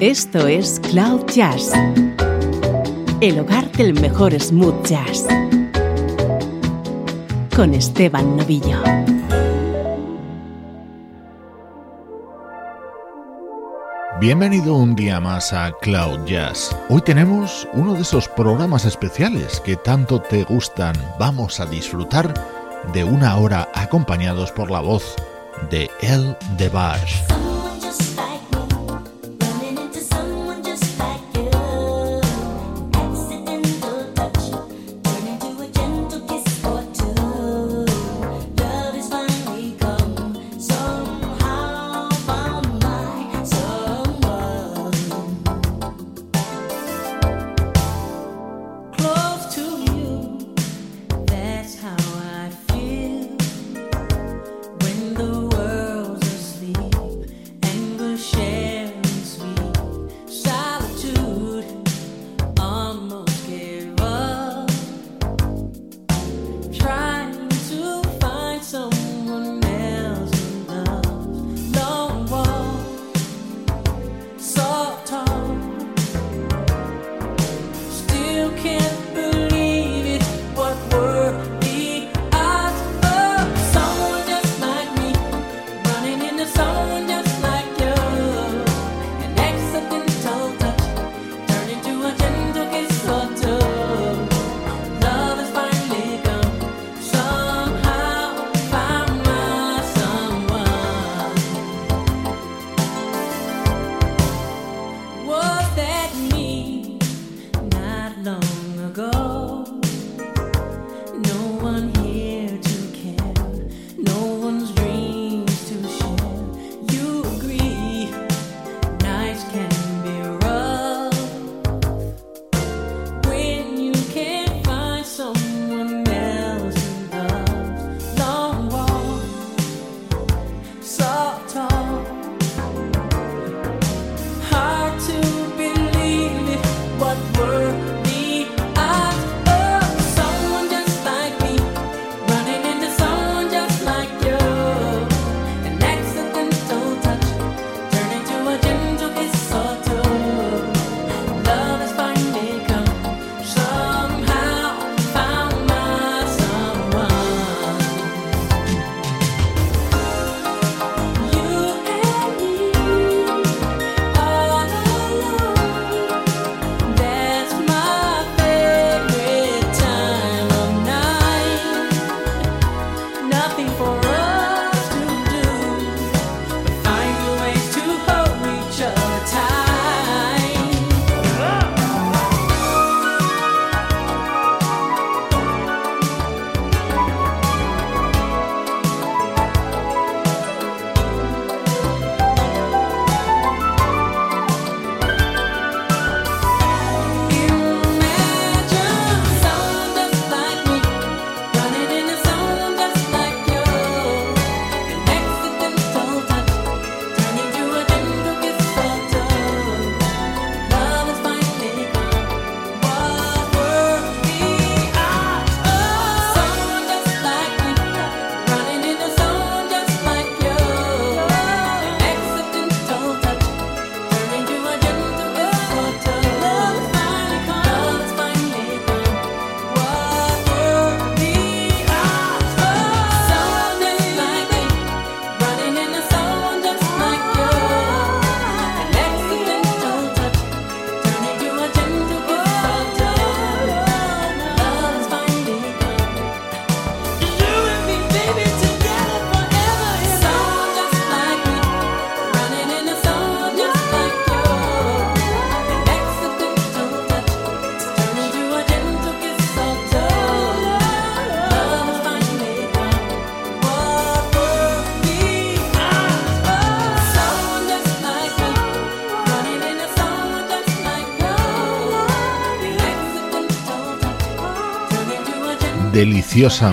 Esto es Cloud Jazz, el hogar del mejor smooth jazz, con Esteban Novillo. Bienvenido un día más a Cloud Jazz. Hoy tenemos uno de esos programas especiales que tanto te gustan. Vamos a disfrutar de una hora acompañados por la voz de El Debarge.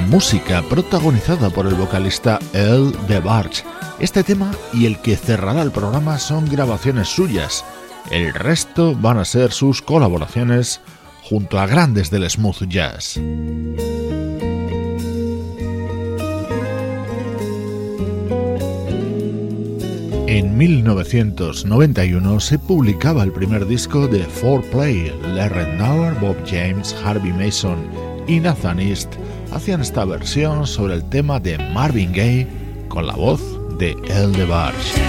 Música protagonizada por el vocalista El DeBarge. Este tema y el que cerrará el programa son grabaciones suyas. El resto van a ser sus colaboraciones junto a grandes del smooth jazz. En 1991 se publicaba el primer disco de 4Play. Larry Nauer, Bob James, Harvey Mason y Nathan East hacían esta versión sobre el tema de Marvin Gaye con la voz de El DeBarge.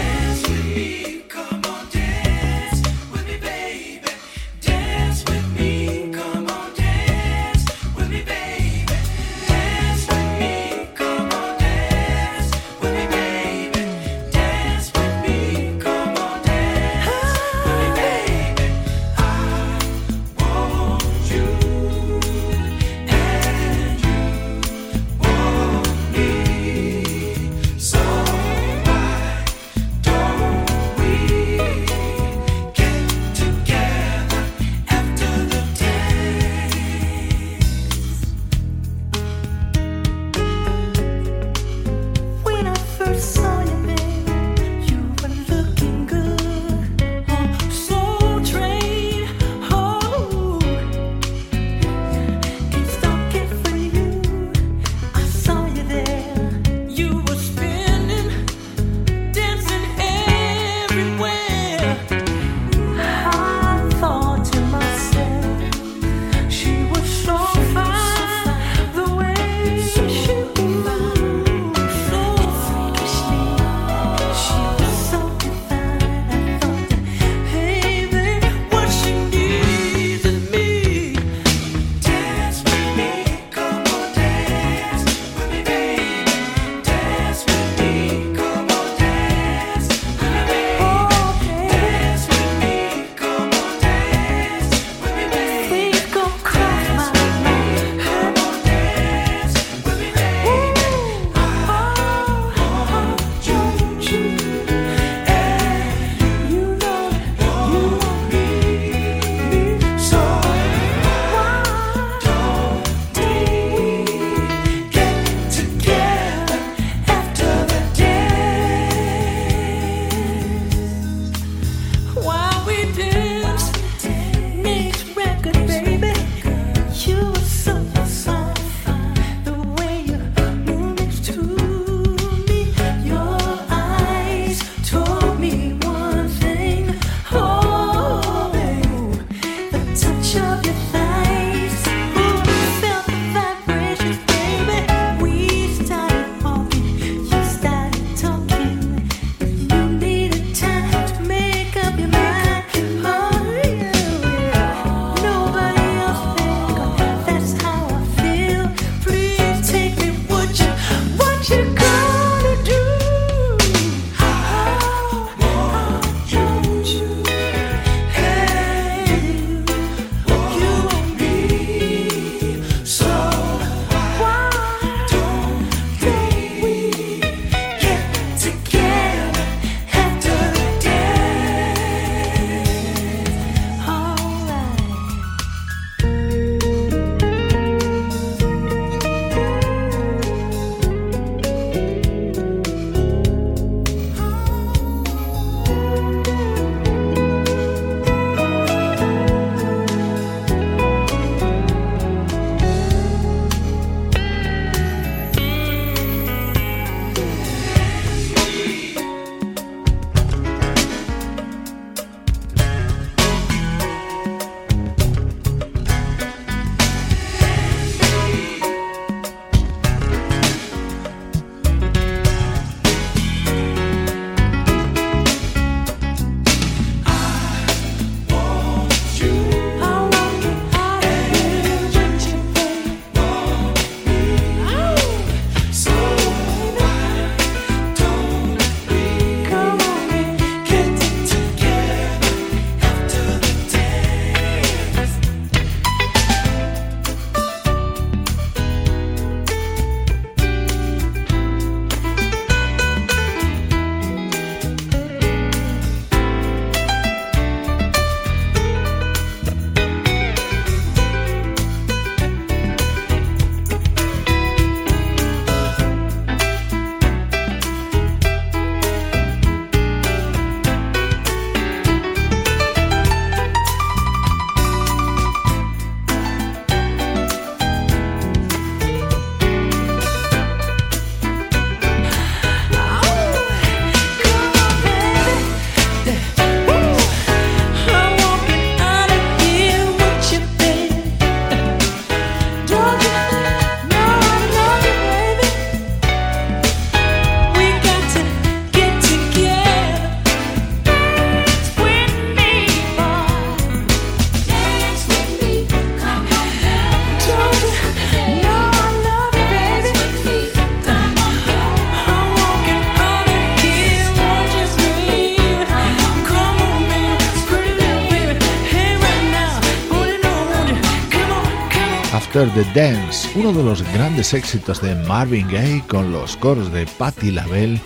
The Dance, uno de los grandes éxitos de Marvin Gaye con los coros de Patti LaBelle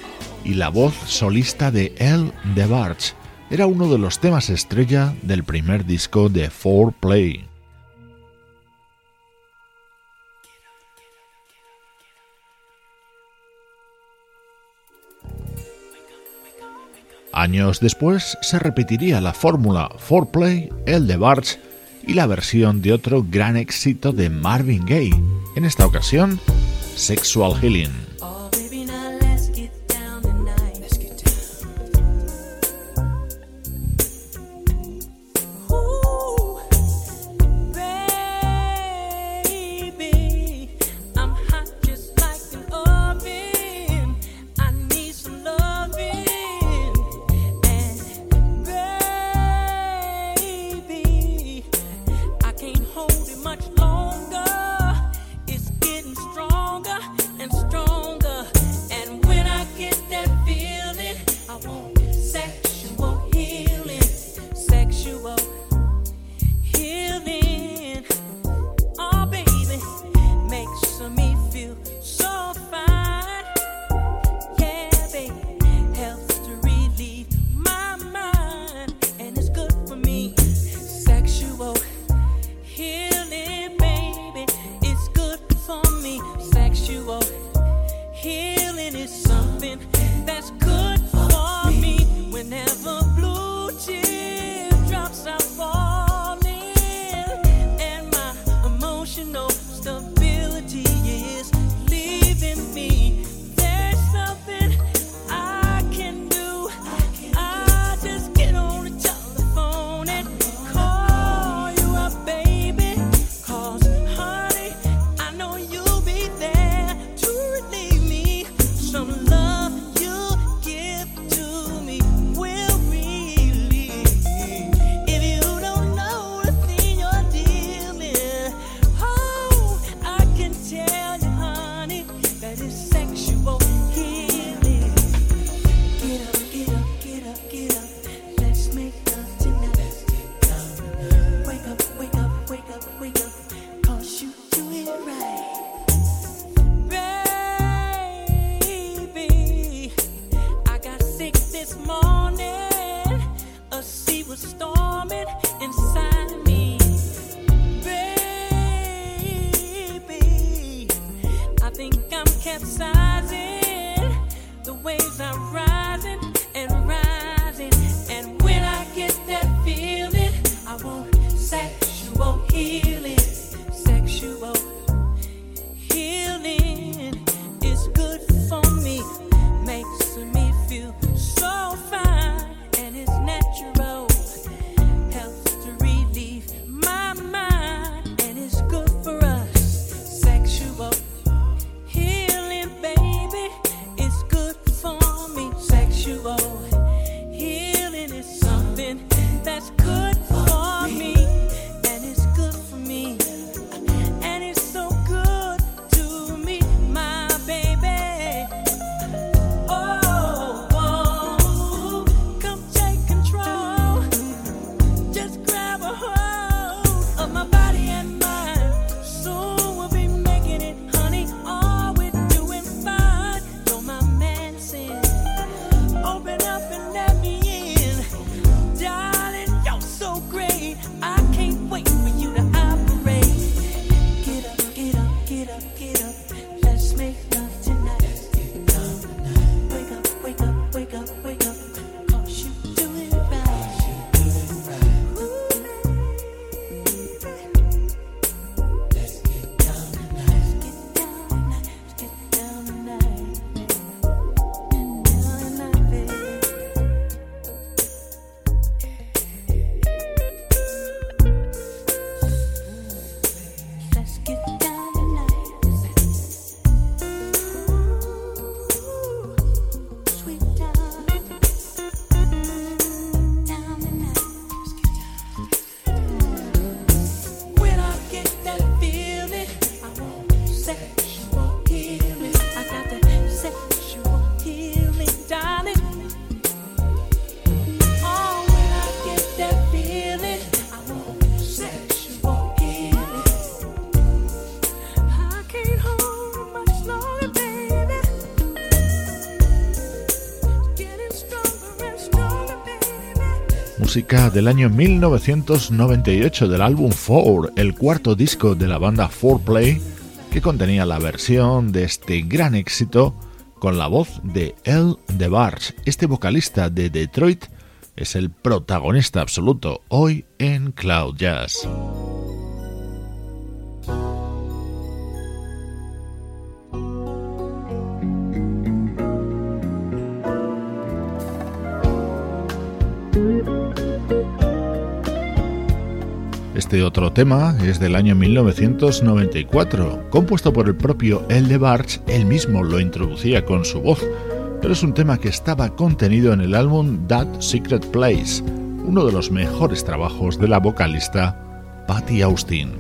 y la voz solista de El DeBarge. Era uno de los temas estrella del primer disco de 4Play. Años después se repetiría la fórmula 4Play, el de Barge y la versión de otro gran éxito de Marvin Gaye, en esta ocasión Sexual Healing. Del año 1998 del álbum Four, el cuarto disco de la banda 4Play, que contenía la versión de este gran éxito con la voz de El DeBarge. Este vocalista de Detroit es el protagonista absoluto hoy en Cloud Jazz. Este otro tema es del año 1994, compuesto por el propio de Barge, él mismo lo introducía con su voz, pero es un tema que estaba contenido en el álbum That Secret Place, uno de los mejores trabajos de la vocalista Patty Austin.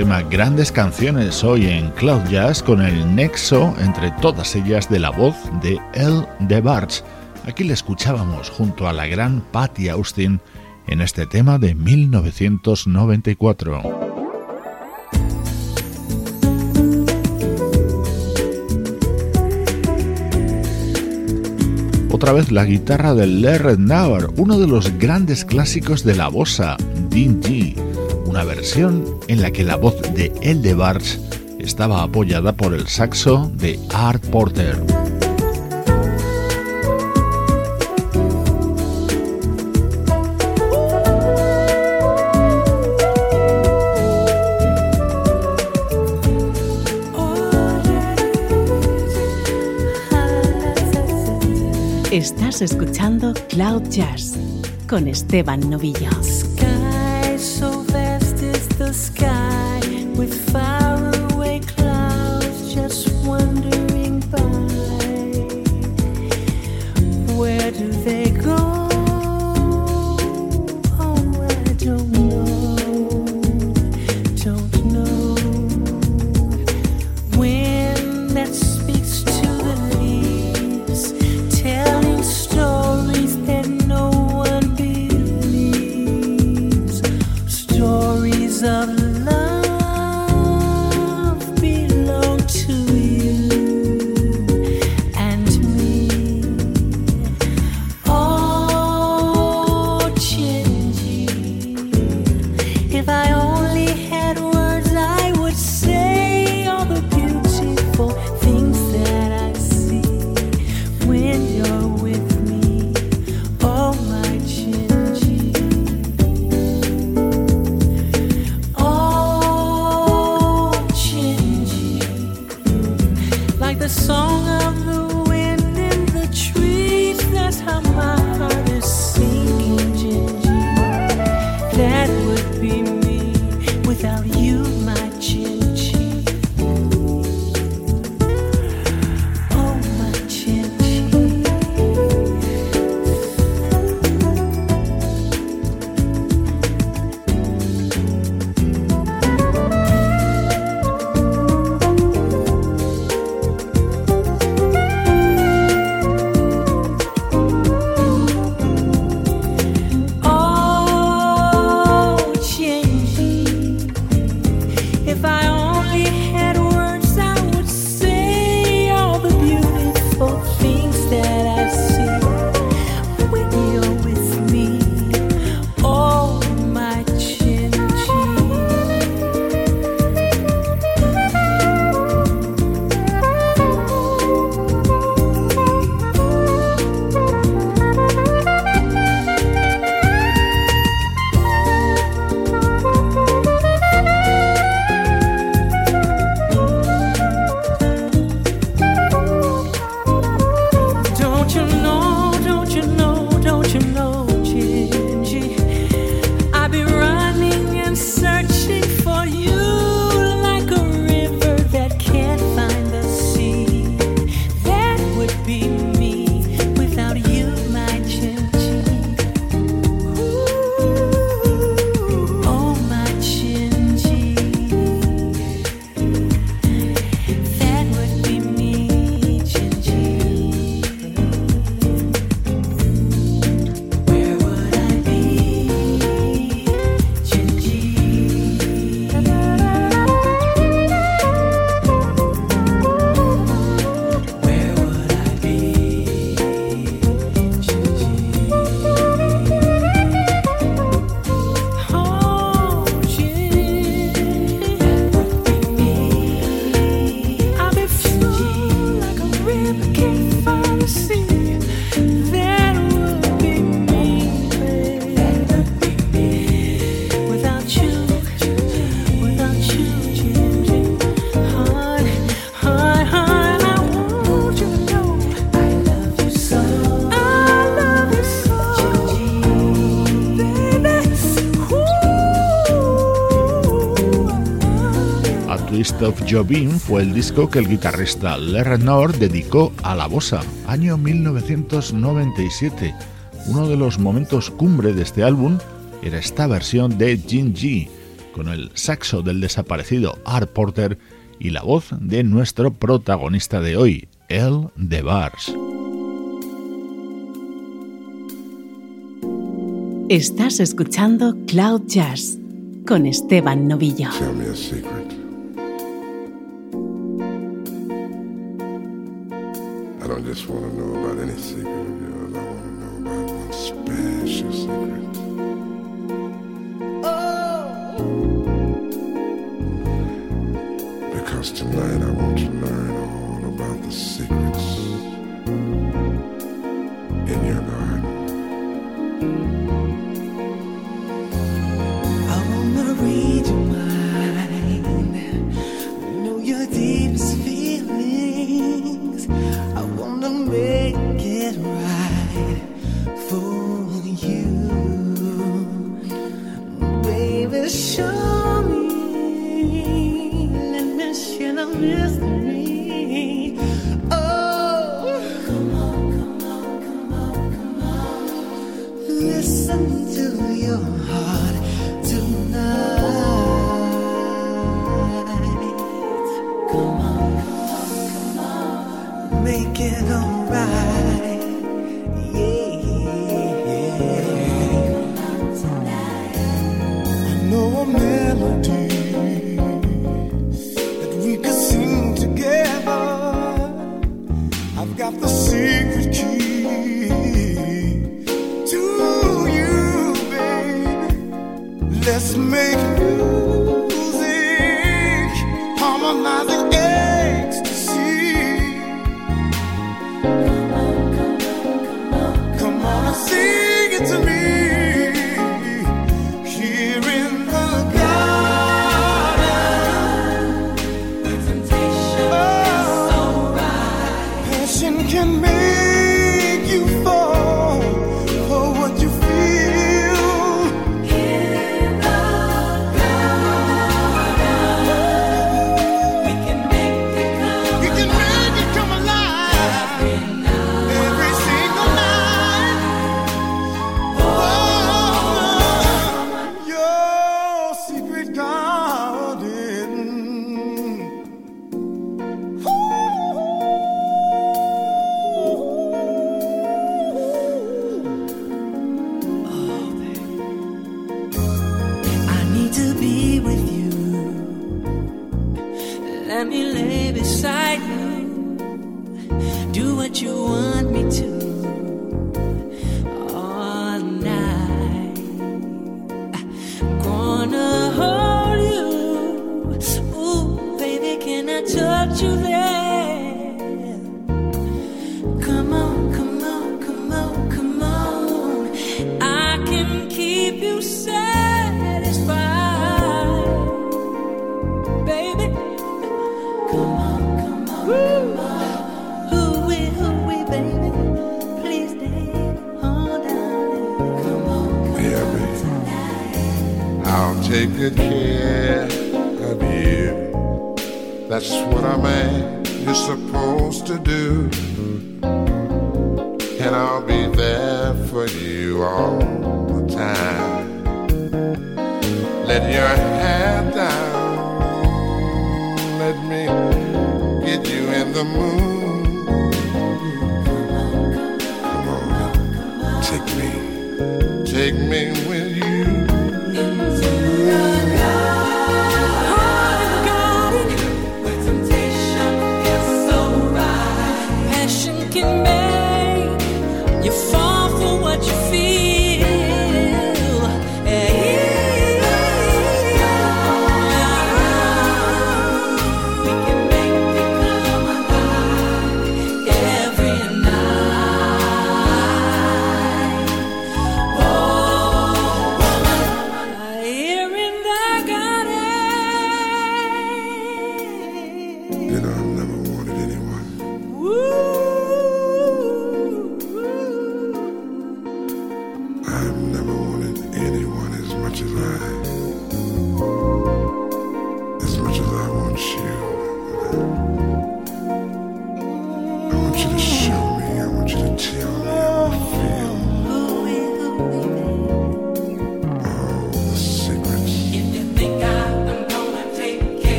tema Grandes Canciones hoy en Cloud Jazz con el nexo entre todas ellas de la voz de El de Barge. Aquí le escuchábamos junto a la gran Patty Austin en este tema de 1994. otra vez la guitarra de Lerret Navar, uno de los grandes clásicos de la bossa, Dean G una versión en la que la voz de Elde Eldebars estaba apoyada por el saxo de Art Porter. Estás escuchando Cloud Jazz con Esteban Novillo. find Christophe Jobim fue el disco que el guitarrista Le Renard dedicó a la bossa, año 1997. Uno de los momentos cumbre de este álbum era esta versión de Jin G, con el saxo del desaparecido Art Porter y la voz de nuestro protagonista de hoy, El de Bars. Estás escuchando Cloud Jazz con Esteban Novillo. don't just want to know about any secret of yours. I want to know about one special secret. Oh. Because tonight I want to learn all about the secret. triste. Let's make take good care of you. That's what a man is supposed to do. And I'll be there for you all the time. Let your hand down. Let me get you in the mood.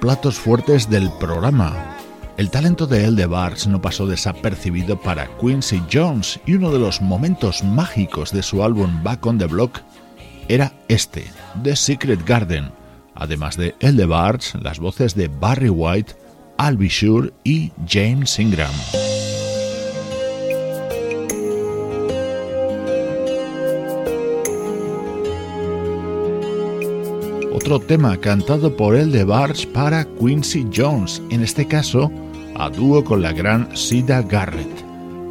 Platos fuertes del programa. El talento de El de Barts no pasó desapercibido para Quincy Jones y uno de los momentos mágicos de su álbum Back on the Block era este, The Secret Garden, además de El de Barts, las voces de Barry White, Be Sure y James Ingram. Otro tema cantado por el de para Quincy Jones, en este caso a dúo con la gran Sida Garrett.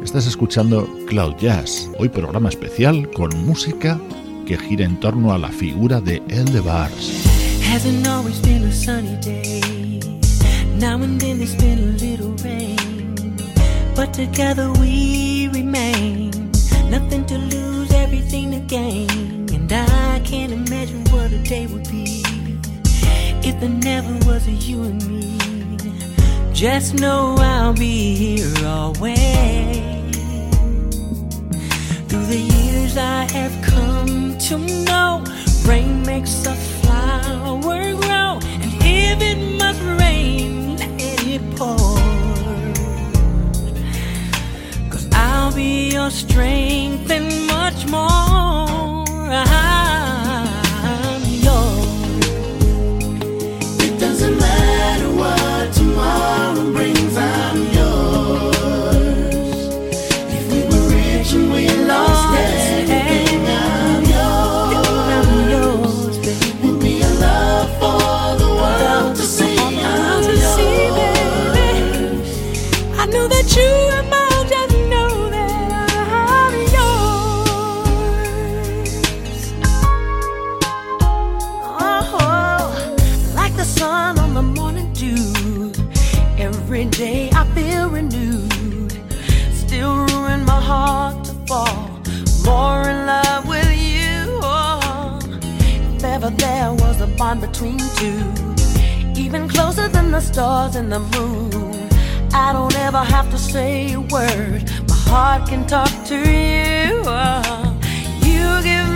Estás escuchando Cloud Jazz, hoy programa especial con música que gira en torno a la figura de El de Barge. But together we remain. Nothing to lose, everything to. And I can't imagine what a day would be if there never was a you and me. Just know I'll be here always. Through the years I have come to know rain makes a flower grow, and if it must rain, let it pour. Cause I'll be your strength and much more. I'm doesn't matter what tomorrow brings, bond between two, even closer than the stars and the moon. I don't ever have to say a word. My heart can talk to you. You give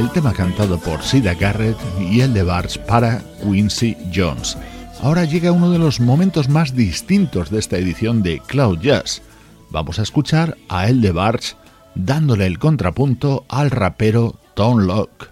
el tema cantado por Sida Garrett y el de Barge para Quincy Jones. Ahora llega uno de los momentos más distintos de esta edición de Cloud Jazz. Vamos a escuchar a el de Barge dándole el contrapunto al rapero Tom Locke.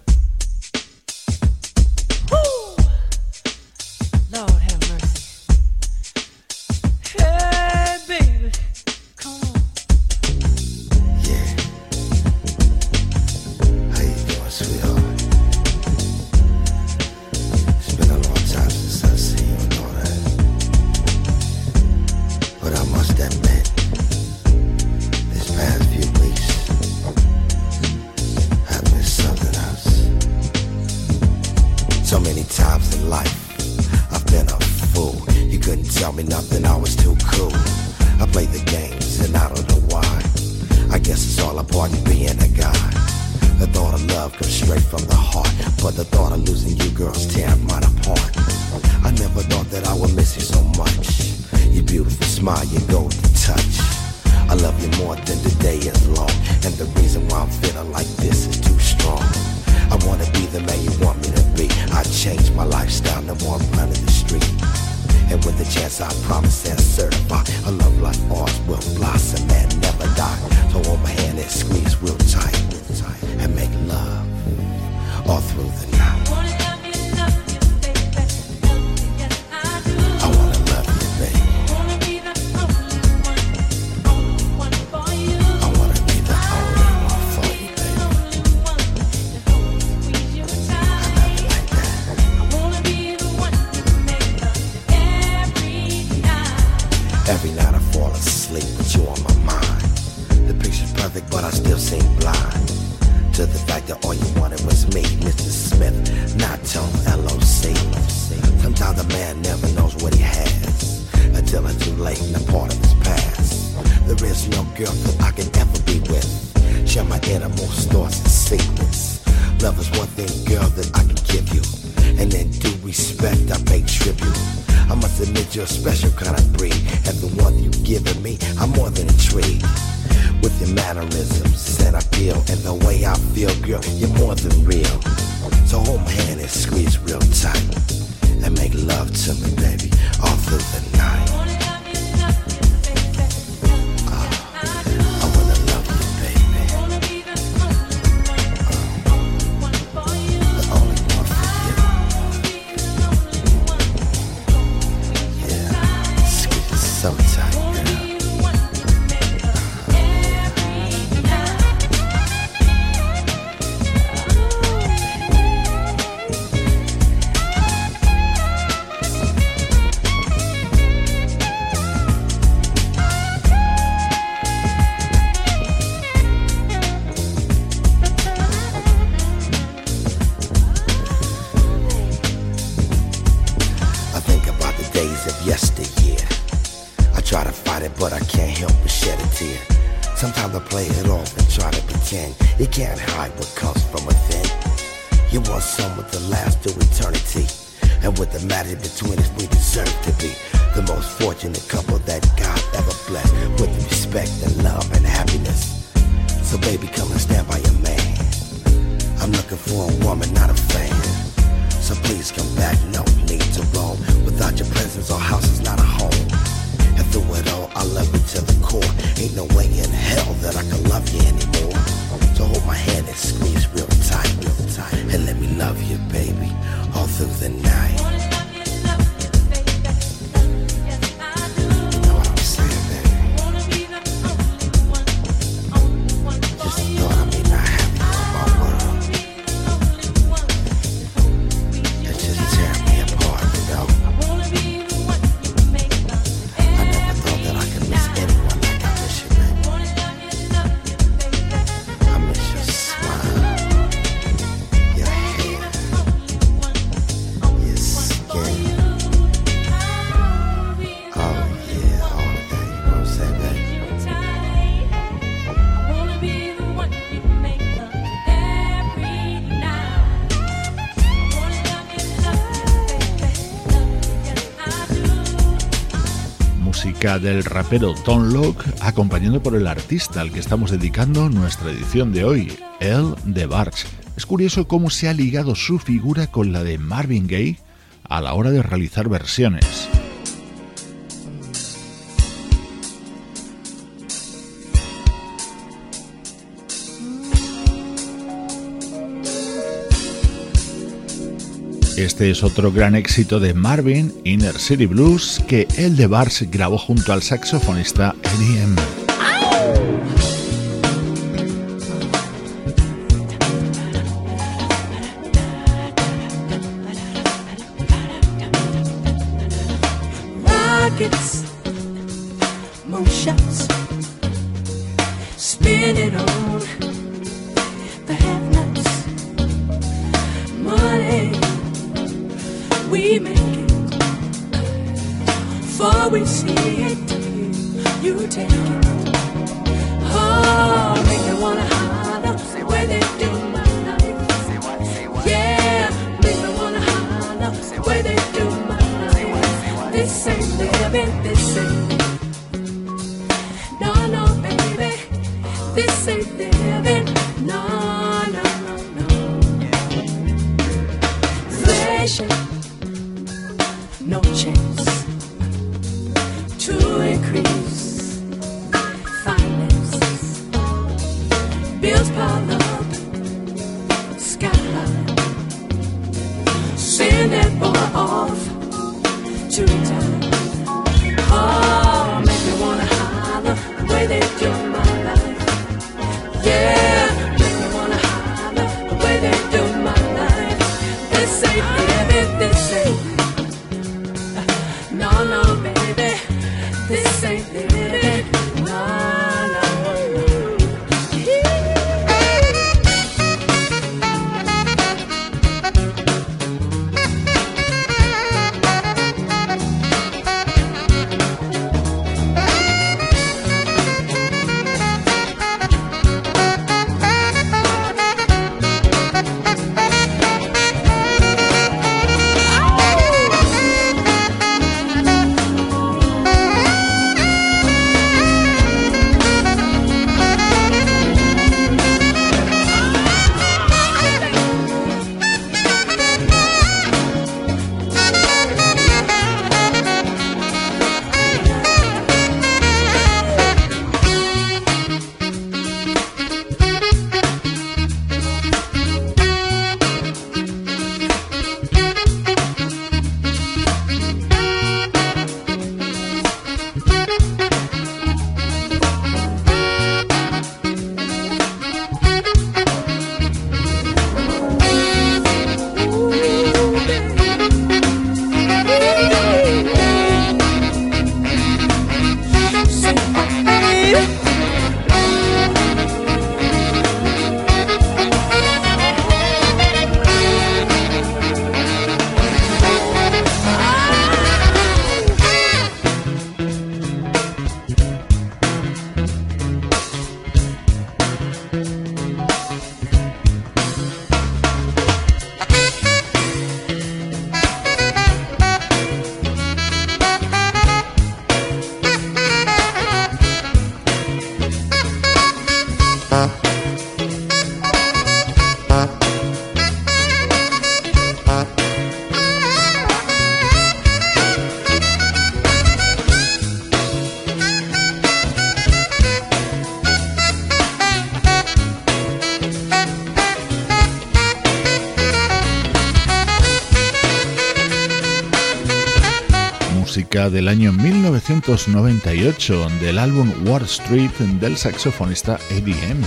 Every night I fall asleep with you on my mind. The picture's perfect, but I still seem blind to the fact that all you wanted was me, Mr. Smith, not Tone LOC. Sometimes a man never knows what he has until it's too late and a part of his past. There is no girl that I can ever be with. Share my innermost thoughts and secrets. Love is one thing, girl, that I can give you. And in due respect, I pay tribute. I must admit you're a special kind of breed. And the one you've given me, I'm more than intrigued. With your mannerisms and appeal and the way I feel, girl, you're more than real. So hold my hand and squeeze real tight. And make love to me, baby, all through the night. Couple that God ever blessed with respect and love and happiness. So baby, come and stand by your man. I'm looking for a woman, not a fan. So please come back, no need to roam. Without your presence, our house is not a home. And through it all, I love you to the core. Ain't no way in hell that I can love you anymore. So hold my hand and squeeze real tight, real tight. And let me love you, baby, all through the night. Del rapero Tom Locke, acompañado por el artista al que estamos dedicando nuestra edición de hoy, El de Barge. Es curioso cómo se ha ligado su figura con la de Marvin Gaye a la hora de realizar versiones. Este es otro gran éxito de Marvin, Inner City Blues, que el de Bars grabó junto al saxofonista Eddie del año 1998 del álbum Wall Street del saxofonista Eddie M,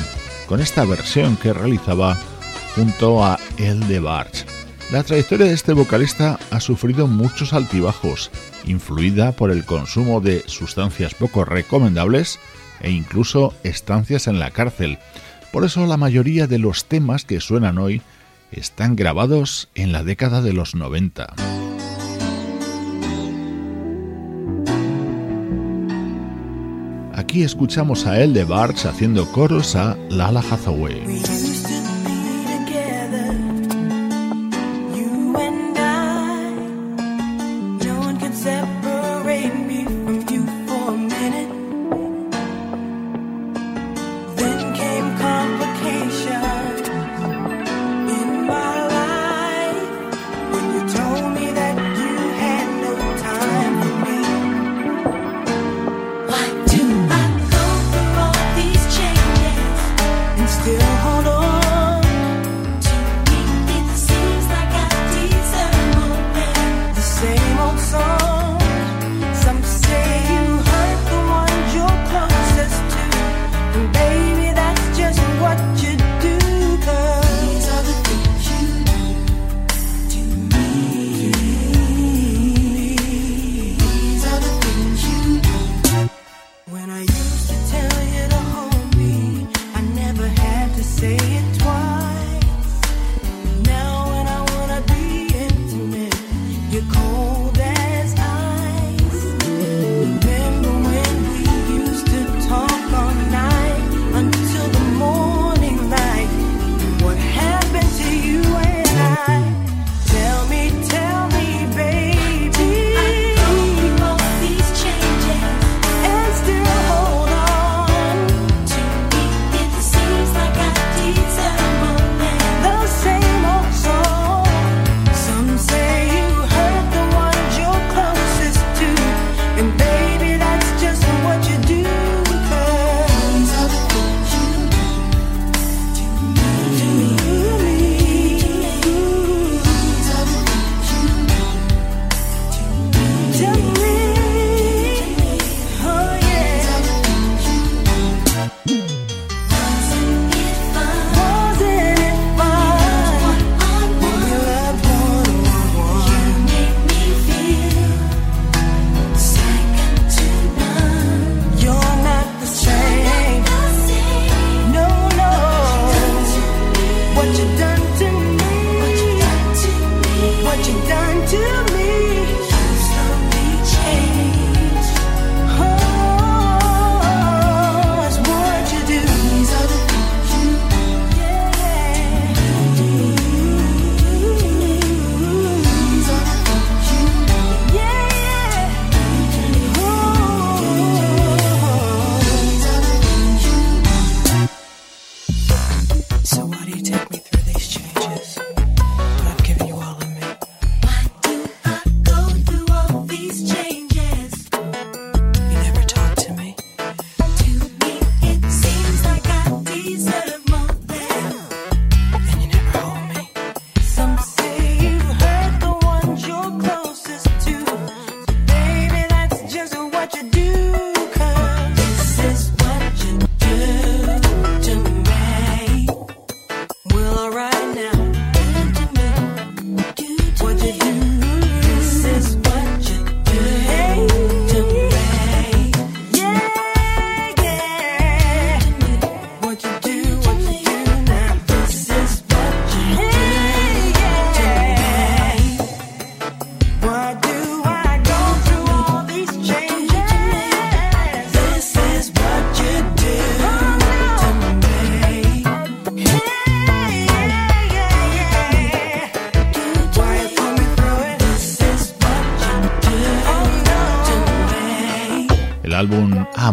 con esta versión que realizaba junto a El de Barge. La trayectoria de este vocalista ha sufrido muchos altibajos, influida por el consumo de sustancias poco recomendables e incluso estancias en la cárcel. Por eso la mayoría de los temas que suenan hoy están grabados en la década de los 90. Aquí escuchamos a El de Barge haciendo coros a Lala Hathaway.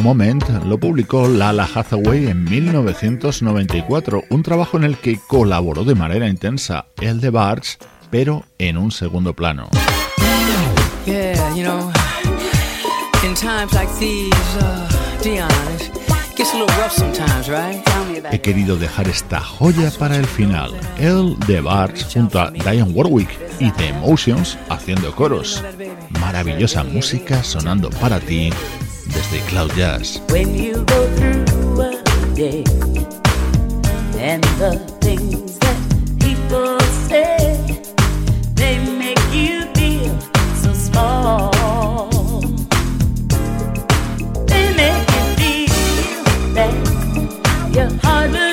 Lo publicó Lala Hathaway en 1994, un trabajo en el que colaboró de manera intensa el de Barge, pero en un segundo plano. He querido dejar esta joya para el final, el de Barge junto a Diane Warwick y The Emotions haciendo coros. Maravillosa música sonando para ti desde Cloud Jazz. When you go through a day and the things that people say, they make you feel so small. They make you feel that your heart will.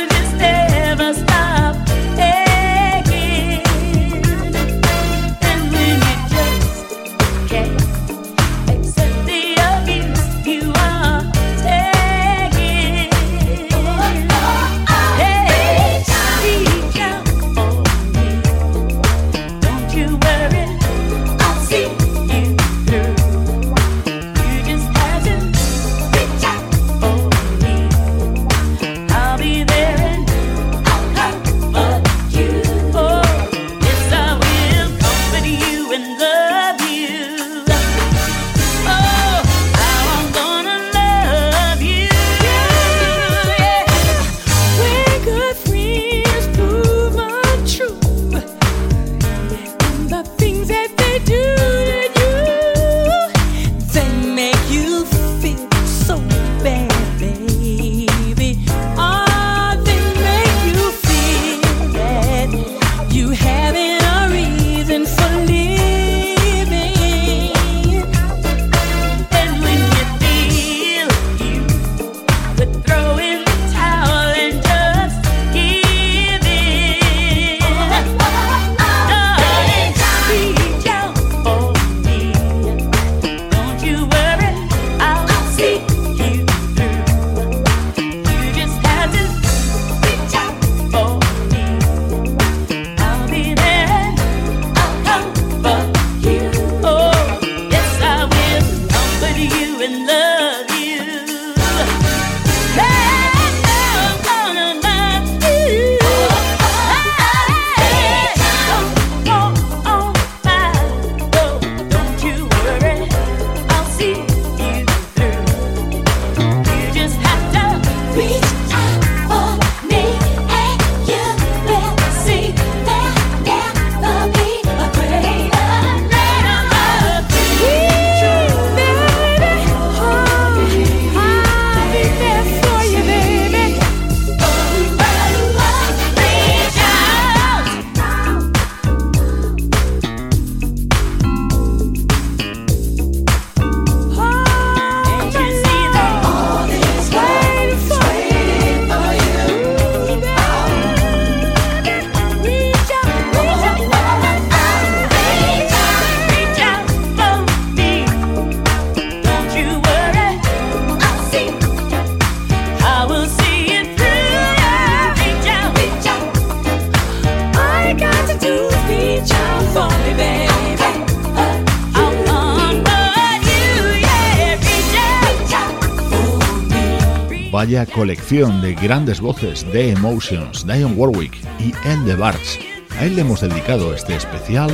colección de grandes voces de Emotions, Dion Warwick y End the Barts. A él le hemos dedicado este especial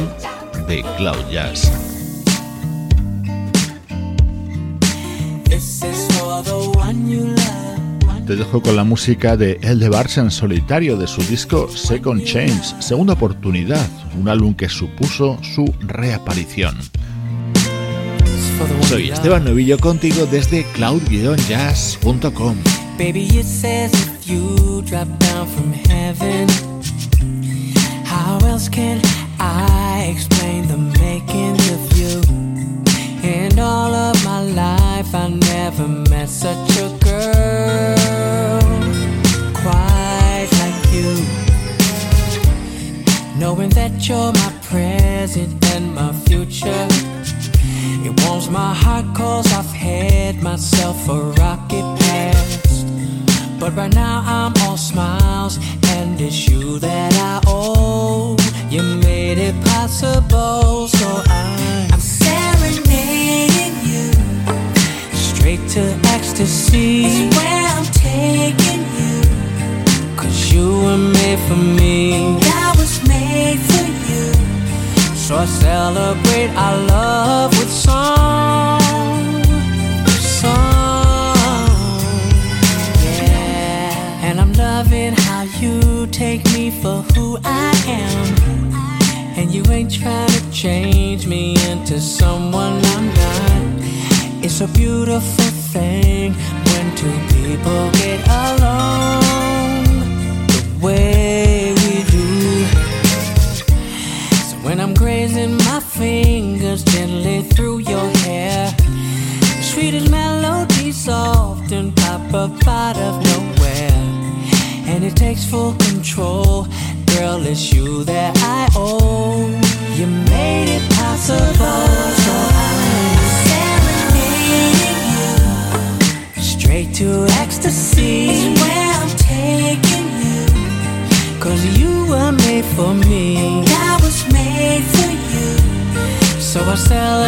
de Cloud Jazz. Te dejo con la música de Eldebars en solitario de su disco Second Change, Segunda Oportunidad, un álbum que supuso su reaparición. Soy Esteban Novillo contigo desde cloud-jazz.com. Baby, it says if you drop down from heaven, how else can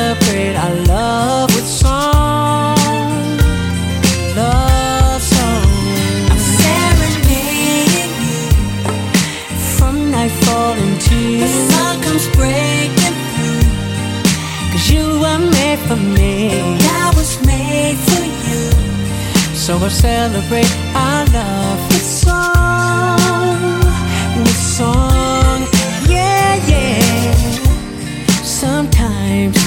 celebrate our love with song. Love song. I'm serenading you. From nightfall The sun comes breaking through. Cause you were made for me. I was made for you. So I celebrate our love with song. With song. Yeah, yeah. Sometimes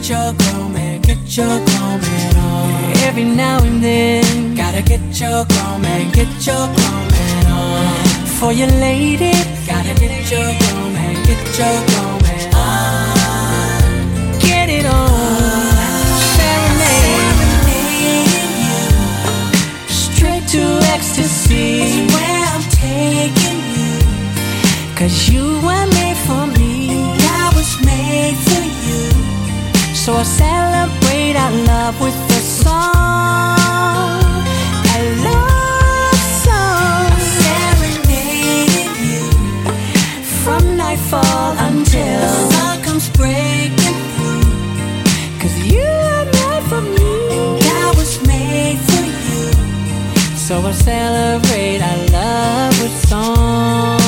get your grown get your grown on. Every now and then, gotta get your grown get your grown on. For your lady, gotta get your grown get your grown on. Get it on, serenade, straight to ecstasy. It's where I'm taking you. Cause you were made for me. I was made for you. So I celebrate our love with a song. A love song. Serenading you. From nightfall The until. sun comes breaking through. Cause you are made for me. and I was made for you. So I celebrate our love with song.